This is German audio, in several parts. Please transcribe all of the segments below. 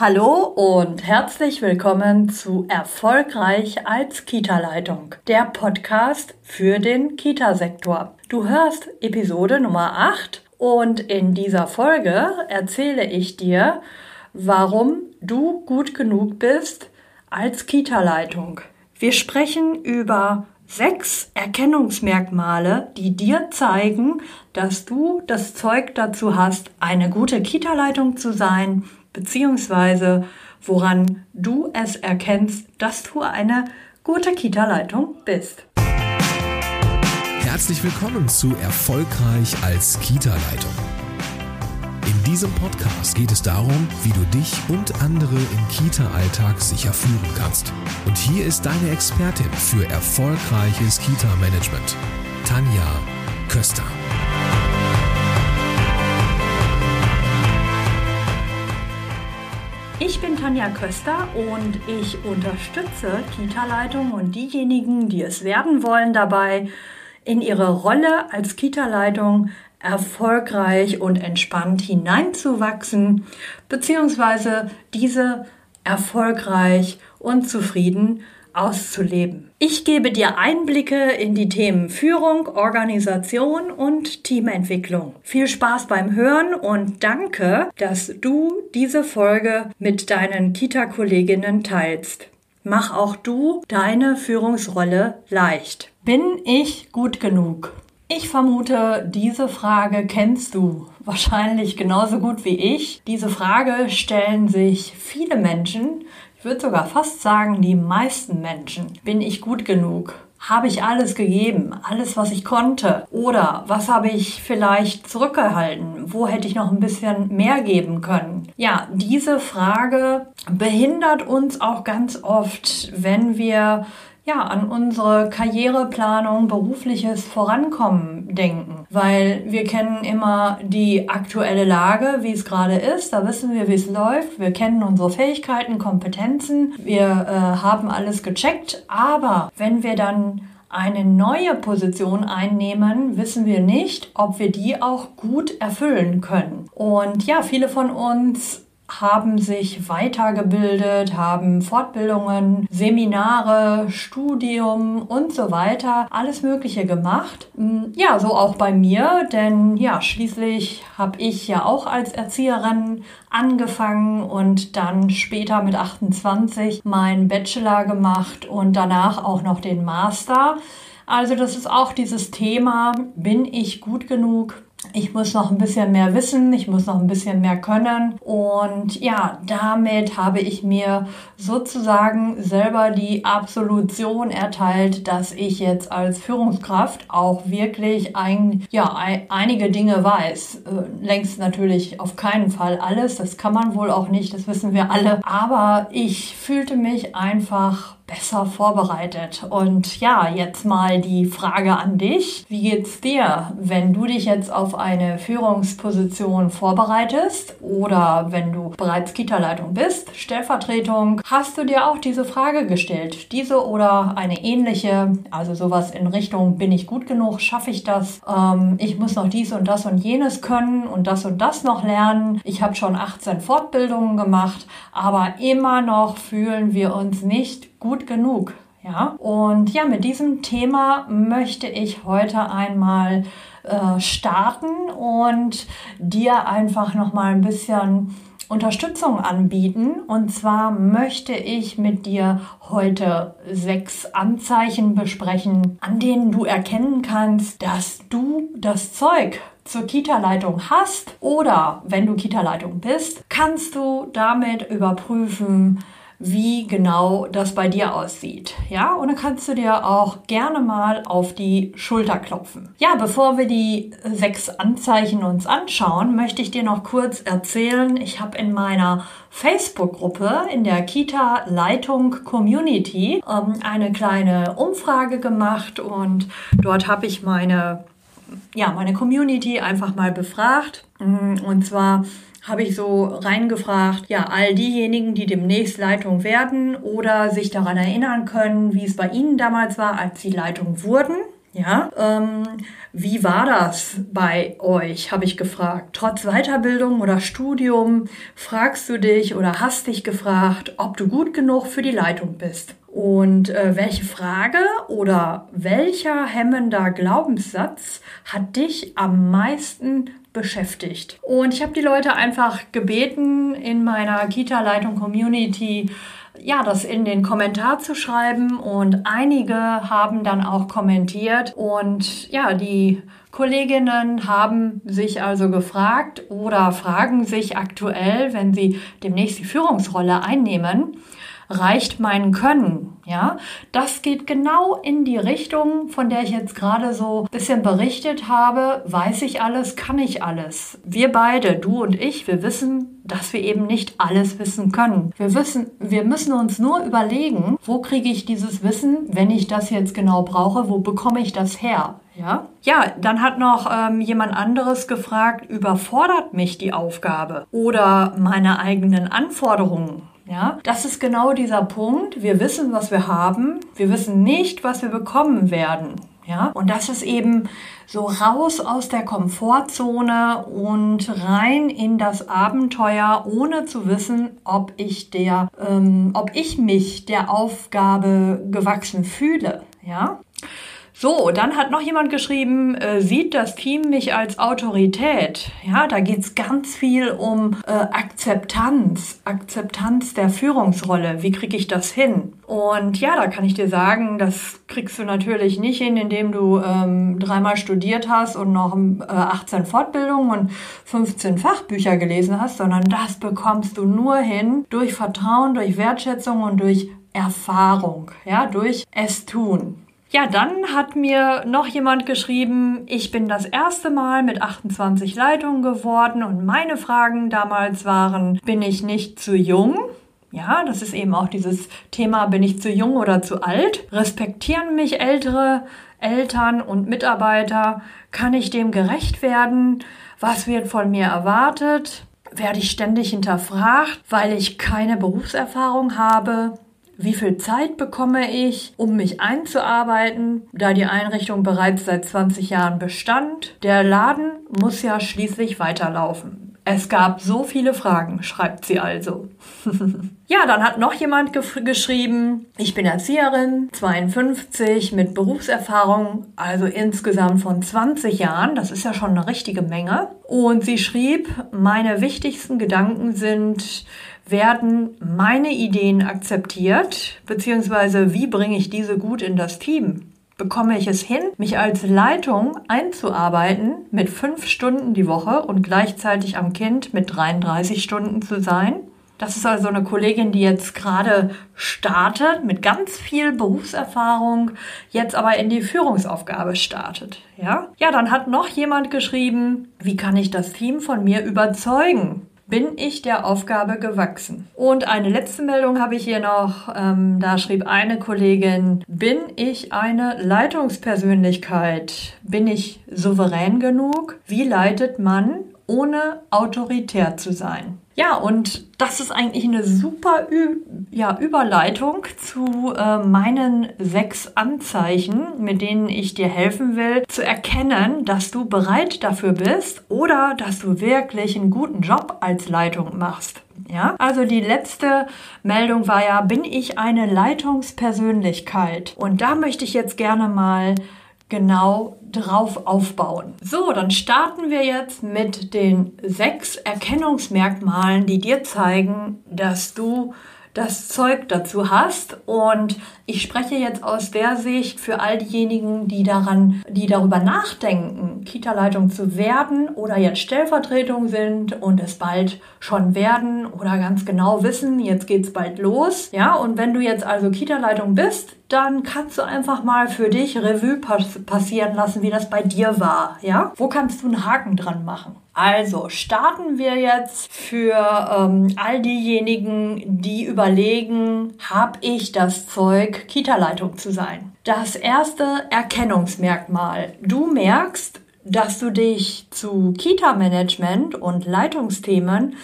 Hallo und herzlich willkommen zu Erfolgreich als Kita-Leitung, der Podcast für den Kita-Sektor. Du hörst Episode Nummer 8 und in dieser Folge erzähle ich dir, warum du gut genug bist als Kita-Leitung. Wir sprechen über sechs Erkennungsmerkmale, die dir zeigen, dass du das Zeug dazu hast, eine gute Kita-Leitung zu sein beziehungsweise woran du es erkennst, dass du eine gute Kita-Leitung bist. Herzlich willkommen zu Erfolgreich als Kita-Leitung. In diesem Podcast geht es darum, wie du dich und andere im Kita-Alltag sicher führen kannst. Und hier ist deine Expertin für erfolgreiches Kita-Management, Tanja Köster. Tanja Köster und ich unterstütze Kita-Leitung und diejenigen, die es werden wollen, dabei, in ihre Rolle als Kita-Leitung erfolgreich und entspannt hineinzuwachsen, beziehungsweise diese erfolgreich und zufrieden auszuleben. Ich gebe dir Einblicke in die Themen Führung, Organisation und Teamentwicklung. Viel Spaß beim Hören und danke, dass du diese Folge mit deinen Kita-Kolleginnen teilst. Mach auch du deine Führungsrolle leicht. Bin ich gut genug? Ich vermute, diese Frage kennst du wahrscheinlich genauso gut wie ich. Diese Frage stellen sich viele Menschen, ich würde sogar fast sagen, die meisten Menschen. Bin ich gut genug? Habe ich alles gegeben? Alles, was ich konnte? Oder was habe ich vielleicht zurückgehalten? Wo hätte ich noch ein bisschen mehr geben können? Ja, diese Frage behindert uns auch ganz oft, wenn wir ja, an unsere Karriereplanung, berufliches Vorankommen denken. Weil wir kennen immer die aktuelle Lage, wie es gerade ist. Da wissen wir, wie es läuft. Wir kennen unsere Fähigkeiten, Kompetenzen. Wir äh, haben alles gecheckt. Aber wenn wir dann eine neue Position einnehmen, wissen wir nicht, ob wir die auch gut erfüllen können. Und ja, viele von uns haben sich weitergebildet, haben Fortbildungen, Seminare, Studium und so weiter, alles Mögliche gemacht. Hm, ja, so auch bei mir, denn ja, schließlich habe ich ja auch als Erzieherin angefangen und dann später mit 28 meinen Bachelor gemacht und danach auch noch den Master. Also das ist auch dieses Thema, bin ich gut genug? Ich muss noch ein bisschen mehr wissen, ich muss noch ein bisschen mehr können. Und ja, damit habe ich mir sozusagen selber die Absolution erteilt, dass ich jetzt als Führungskraft auch wirklich ein, ja, einige Dinge weiß. Äh, längst natürlich auf keinen Fall alles, das kann man wohl auch nicht, das wissen wir alle. Aber ich fühlte mich einfach besser vorbereitet. Und ja, jetzt mal die Frage an dich. Wie geht's dir, wenn du dich jetzt auf eine Führungsposition vorbereitest oder wenn du bereits Kita-Leitung bist, Stellvertretung, hast du dir auch diese Frage gestellt? Diese oder eine ähnliche, also sowas in Richtung, bin ich gut genug, schaffe ich das? Ähm, ich muss noch dies und das und jenes können und das und das noch lernen. Ich habe schon 18 Fortbildungen gemacht, aber immer noch fühlen wir uns nicht gut genug. Ja, und ja, mit diesem Thema möchte ich heute einmal äh, starten und dir einfach noch mal ein bisschen Unterstützung anbieten. Und zwar möchte ich mit dir heute sechs Anzeichen besprechen, an denen du erkennen kannst, dass du das Zeug zur Kita-Leitung hast oder wenn du Kita-Leitung bist, kannst du damit überprüfen, wie genau das bei dir aussieht. Ja, und dann kannst du dir auch gerne mal auf die Schulter klopfen. Ja, bevor wir die sechs Anzeichen uns anschauen, möchte ich dir noch kurz erzählen, ich habe in meiner Facebook-Gruppe in der Kita-Leitung Community ähm, eine kleine Umfrage gemacht und dort habe ich meine, ja, meine Community einfach mal befragt. Und zwar habe ich so reingefragt, ja, all diejenigen, die demnächst Leitung werden oder sich daran erinnern können, wie es bei Ihnen damals war, als Sie Leitung wurden. Ja, ähm, wie war das bei euch, habe ich gefragt. Trotz Weiterbildung oder Studium fragst du dich oder hast dich gefragt, ob du gut genug für die Leitung bist. Und äh, welche Frage oder welcher hemmender Glaubenssatz hat dich am meisten beschäftigt? Und ich habe die Leute einfach gebeten, in meiner Kita-Leitung-Community ja, das in den Kommentar zu schreiben und einige haben dann auch kommentiert und ja, die Kolleginnen haben sich also gefragt oder fragen sich aktuell, wenn sie demnächst die Führungsrolle einnehmen, reicht mein Können. Ja, das geht genau in die Richtung, von der ich jetzt gerade so ein bisschen berichtet habe. Weiß ich alles, kann ich alles. Wir beide, du und ich, wir wissen, dass wir eben nicht alles wissen können. Wir wissen, wir müssen uns nur überlegen, wo kriege ich dieses Wissen, wenn ich das jetzt genau brauche, wo bekomme ich das her? Ja, ja dann hat noch ähm, jemand anderes gefragt, überfordert mich die Aufgabe oder meine eigenen Anforderungen? Ja, das ist genau dieser Punkt. Wir wissen, was wir haben. Wir wissen nicht, was wir bekommen werden. Ja, und das ist eben so raus aus der Komfortzone und rein in das Abenteuer, ohne zu wissen, ob ich der, ähm, ob ich mich der Aufgabe gewachsen fühle. Ja. So, dann hat noch jemand geschrieben, äh, sieht das Team mich als Autorität? Ja, da geht's ganz viel um äh, Akzeptanz, Akzeptanz der Führungsrolle. Wie kriege ich das hin? Und ja, da kann ich dir sagen, das kriegst du natürlich nicht hin, indem du ähm, dreimal studiert hast und noch äh, 18 Fortbildungen und 15 Fachbücher gelesen hast, sondern das bekommst du nur hin durch Vertrauen, durch Wertschätzung und durch Erfahrung, ja, durch es tun. Ja, dann hat mir noch jemand geschrieben, ich bin das erste Mal mit 28 Leitungen geworden und meine Fragen damals waren, bin ich nicht zu jung? Ja, das ist eben auch dieses Thema, bin ich zu jung oder zu alt? Respektieren mich ältere Eltern und Mitarbeiter? Kann ich dem gerecht werden? Was wird von mir erwartet? Werde ich ständig hinterfragt, weil ich keine Berufserfahrung habe? Wie viel Zeit bekomme ich, um mich einzuarbeiten, da die Einrichtung bereits seit 20 Jahren bestand? Der Laden muss ja schließlich weiterlaufen. Es gab so viele Fragen, schreibt sie also. ja, dann hat noch jemand ge geschrieben, ich bin Erzieherin, 52, mit Berufserfahrung, also insgesamt von 20 Jahren, das ist ja schon eine richtige Menge. Und sie schrieb, meine wichtigsten Gedanken sind, werden meine Ideen akzeptiert, beziehungsweise wie bringe ich diese gut in das Team? Bekomme ich es hin, mich als Leitung einzuarbeiten mit fünf Stunden die Woche und gleichzeitig am Kind mit 33 Stunden zu sein? Das ist also eine Kollegin, die jetzt gerade startet mit ganz viel Berufserfahrung, jetzt aber in die Führungsaufgabe startet. Ja? Ja, dann hat noch jemand geschrieben, wie kann ich das Team von mir überzeugen? Bin ich der Aufgabe gewachsen. Und eine letzte Meldung habe ich hier noch. Ähm, da schrieb eine Kollegin, bin ich eine Leitungspersönlichkeit? Bin ich souverän genug? Wie leitet man, ohne autoritär zu sein? Ja, und das ist eigentlich eine super Ü ja, Überleitung zu äh, meinen sechs Anzeichen, mit denen ich dir helfen will, zu erkennen, dass du bereit dafür bist oder dass du wirklich einen guten Job als Leitung machst. Ja, also die letzte Meldung war ja, bin ich eine Leitungspersönlichkeit? Und da möchte ich jetzt gerne mal genau drauf aufbauen. So, dann starten wir jetzt mit den sechs Erkennungsmerkmalen, die dir zeigen, dass du das Zeug dazu hast. Und ich spreche jetzt aus der Sicht für all diejenigen, die daran, die darüber nachdenken, Kita-Leitung zu werden oder jetzt Stellvertretung sind und es bald schon werden oder ganz genau wissen, jetzt geht's bald los. Ja, und wenn du jetzt also Kita-Leitung bist, dann kannst du einfach mal für dich Revue pass passieren lassen, wie das bei dir war. Ja, wo kannst du einen Haken dran machen? Also starten wir jetzt für ähm, all diejenigen, die überlegen, habe ich das Zeug, Kita-Leitung zu sein? Das erste Erkennungsmerkmal. Du merkst, dass du dich zu Kita-Management und Leitungsthemen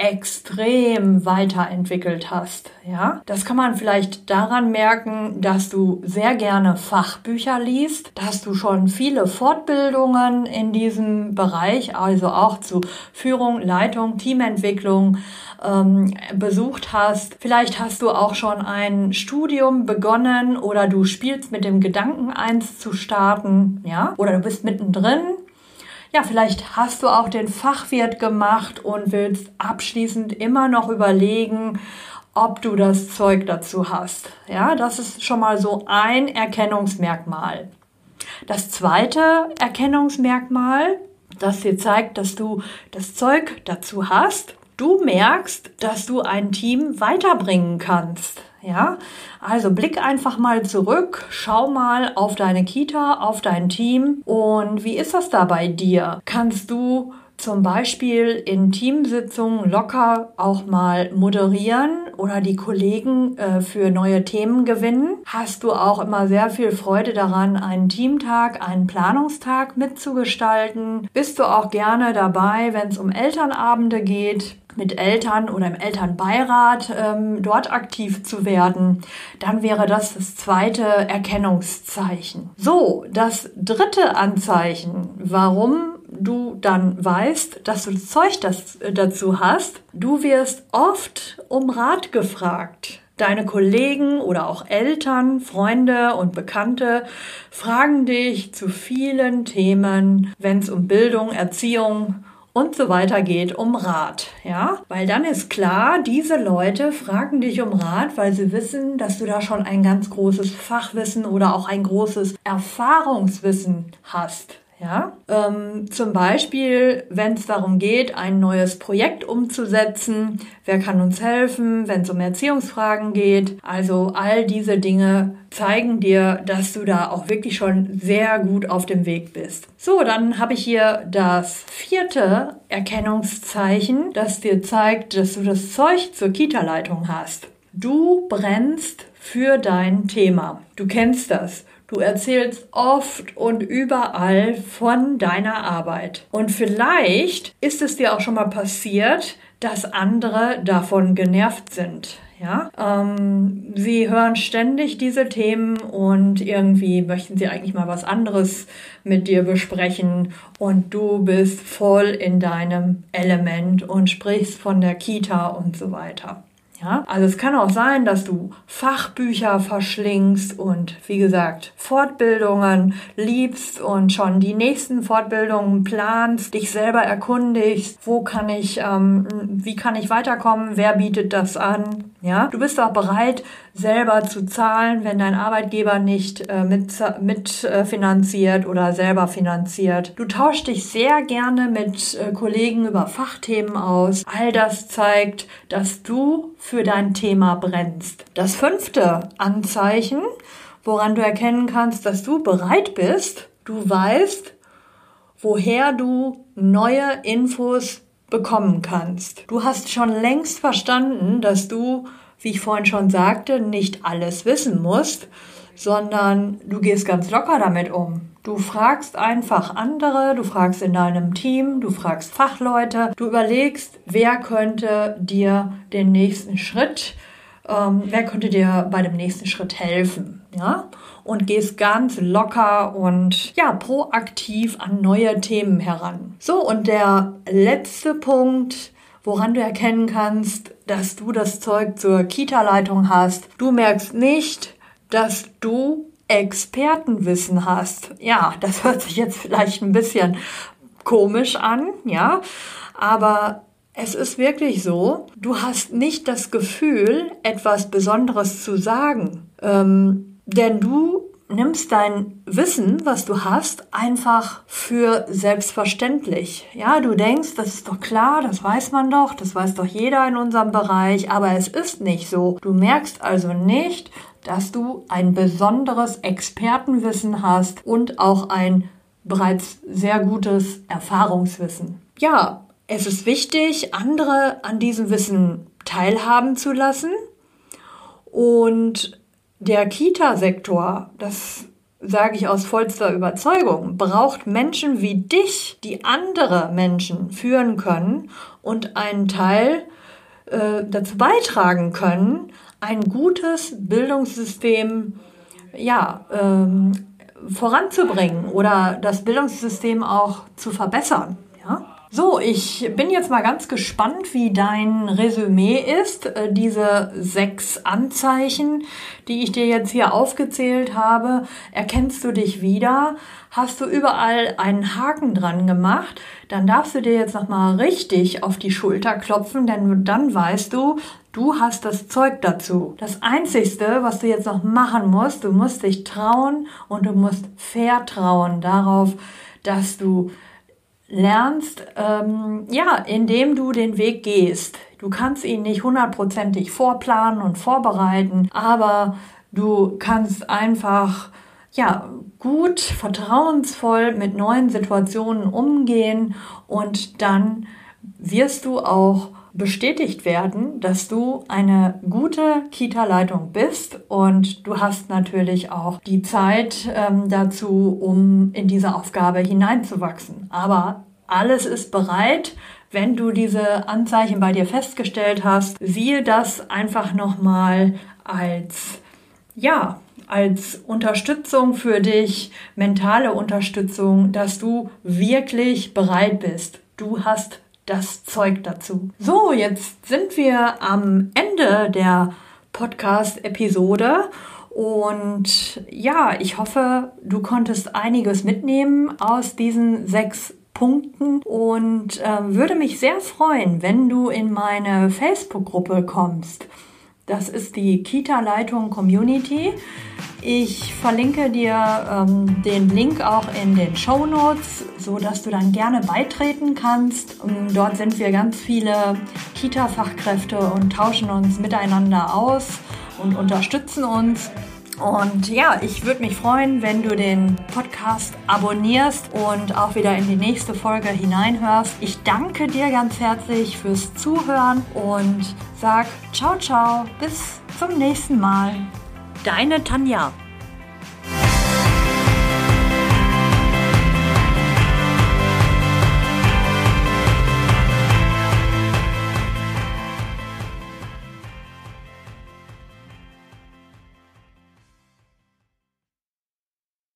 extrem weiterentwickelt hast. Ja, das kann man vielleicht daran merken, dass du sehr gerne Fachbücher liest, dass du schon viele Fortbildungen in diesem Bereich, also auch zu Führung, Leitung, Teamentwicklung ähm, besucht hast. Vielleicht hast du auch schon ein Studium begonnen oder du spielst mit dem Gedanken, eins zu starten. Ja, oder du bist mittendrin ja, vielleicht hast du auch den Fachwirt gemacht und willst abschließend immer noch überlegen, ob du das Zeug dazu hast. Ja, das ist schon mal so ein Erkennungsmerkmal. Das zweite Erkennungsmerkmal, das dir zeigt, dass du das Zeug dazu hast, du merkst, dass du ein Team weiterbringen kannst. Ja, also blick einfach mal zurück, schau mal auf deine Kita, auf dein Team. Und wie ist das da bei dir? Kannst du zum Beispiel in Teamsitzungen locker auch mal moderieren oder die Kollegen äh, für neue Themen gewinnen? Hast du auch immer sehr viel Freude daran, einen Teamtag, einen Planungstag mitzugestalten? Bist du auch gerne dabei, wenn es um Elternabende geht? mit Eltern oder im Elternbeirat ähm, dort aktiv zu werden, dann wäre das das zweite Erkennungszeichen. So, das dritte Anzeichen, warum du dann weißt, dass du das Zeug das, äh, dazu hast, du wirst oft um Rat gefragt. Deine Kollegen oder auch Eltern, Freunde und Bekannte fragen dich zu vielen Themen, wenn es um Bildung, Erziehung und so weiter geht um Rat, ja? Weil dann ist klar, diese Leute fragen dich um Rat, weil sie wissen, dass du da schon ein ganz großes Fachwissen oder auch ein großes Erfahrungswissen hast. Ja, ähm, zum Beispiel, wenn es darum geht, ein neues Projekt umzusetzen, wer kann uns helfen, wenn es um Erziehungsfragen geht. Also all diese Dinge zeigen dir, dass du da auch wirklich schon sehr gut auf dem Weg bist. So, dann habe ich hier das vierte Erkennungszeichen, das dir zeigt, dass du das Zeug zur Kita-Leitung hast. Du brennst für dein Thema. Du kennst das. Du erzählst oft und überall von deiner Arbeit. Und vielleicht ist es dir auch schon mal passiert, dass andere davon genervt sind. Ja, ähm, sie hören ständig diese Themen und irgendwie möchten sie eigentlich mal was anderes mit dir besprechen und du bist voll in deinem Element und sprichst von der Kita und so weiter. Ja, also es kann auch sein, dass du Fachbücher verschlingst und wie gesagt Fortbildungen liebst und schon die nächsten Fortbildungen planst, dich selber erkundigst, wo kann ich, ähm, wie kann ich weiterkommen, wer bietet das an. Ja, du bist auch bereit, selber zu zahlen, wenn dein Arbeitgeber nicht äh, mit, mit äh, oder selber finanziert. Du tauschst dich sehr gerne mit äh, Kollegen über Fachthemen aus. All das zeigt, dass du für dein Thema brennst. Das fünfte Anzeichen, woran du erkennen kannst, dass du bereit bist, du weißt, woher du neue Infos bekommen kannst. Du hast schon längst verstanden, dass du wie ich vorhin schon sagte, nicht alles wissen musst, sondern du gehst ganz locker damit um. Du fragst einfach andere, du fragst in deinem Team, du fragst Fachleute, du überlegst, wer könnte dir den nächsten Schritt, ähm, wer könnte dir bei dem nächsten Schritt helfen, ja? Und gehst ganz locker und ja, proaktiv an neue Themen heran. So, und der letzte Punkt, woran du erkennen kannst, dass du das Zeug zur Kita-Leitung hast. Du merkst nicht, dass du Expertenwissen hast. Ja, das hört sich jetzt vielleicht ein bisschen komisch an, ja, aber es ist wirklich so, du hast nicht das Gefühl, etwas Besonderes zu sagen, ähm, denn du nimmst dein Wissen, was du hast, einfach für selbstverständlich. Ja, du denkst, das ist doch klar, das weiß man doch, das weiß doch jeder in unserem Bereich, aber es ist nicht so. Du merkst also nicht, dass du ein besonderes Expertenwissen hast und auch ein bereits sehr gutes Erfahrungswissen. Ja, es ist wichtig, andere an diesem Wissen teilhaben zu lassen und der Kita-Sektor, das sage ich aus vollster Überzeugung, braucht Menschen wie dich, die andere Menschen führen können und einen Teil äh, dazu beitragen können, ein gutes Bildungssystem ja, ähm, voranzubringen oder das Bildungssystem auch zu verbessern. Ja? So, ich bin jetzt mal ganz gespannt, wie dein Resümee ist. Äh, diese sechs Anzeichen, die ich dir jetzt hier aufgezählt habe, erkennst du dich wieder? Hast du überall einen Haken dran gemacht? Dann darfst du dir jetzt nochmal richtig auf die Schulter klopfen, denn dann weißt du, Du hast das Zeug dazu. Das Einzigste, was du jetzt noch machen musst, du musst dich trauen und du musst vertrauen darauf, dass du lernst, ähm, ja, indem du den Weg gehst. Du kannst ihn nicht hundertprozentig vorplanen und vorbereiten, aber du kannst einfach, ja, gut, vertrauensvoll mit neuen Situationen umgehen und dann wirst du auch bestätigt werden, dass du eine gute Kita-Leitung bist und du hast natürlich auch die Zeit ähm, dazu, um in diese Aufgabe hineinzuwachsen. Aber alles ist bereit. Wenn du diese Anzeichen bei dir festgestellt hast, siehe das einfach nochmal als, ja, als Unterstützung für dich, mentale Unterstützung, dass du wirklich bereit bist. Du hast das Zeug dazu. So, jetzt sind wir am Ende der Podcast-Episode. Und ja, ich hoffe, du konntest einiges mitnehmen aus diesen sechs Punkten und äh, würde mich sehr freuen, wenn du in meine Facebook-Gruppe kommst. Das ist die Kita-Leitung Community. Ich verlinke dir ähm, den Link auch in den Show Notes, so dass du dann gerne beitreten kannst. Und ähm, dort sind wir ganz viele Kita-Fachkräfte und tauschen uns miteinander aus und unterstützen uns. Und ja, ich würde mich freuen, wenn du den Podcast abonnierst und auch wieder in die nächste Folge hineinhörst. Ich danke dir ganz herzlich fürs Zuhören und sag ciao, ciao, bis zum nächsten Mal. Deine Tanja.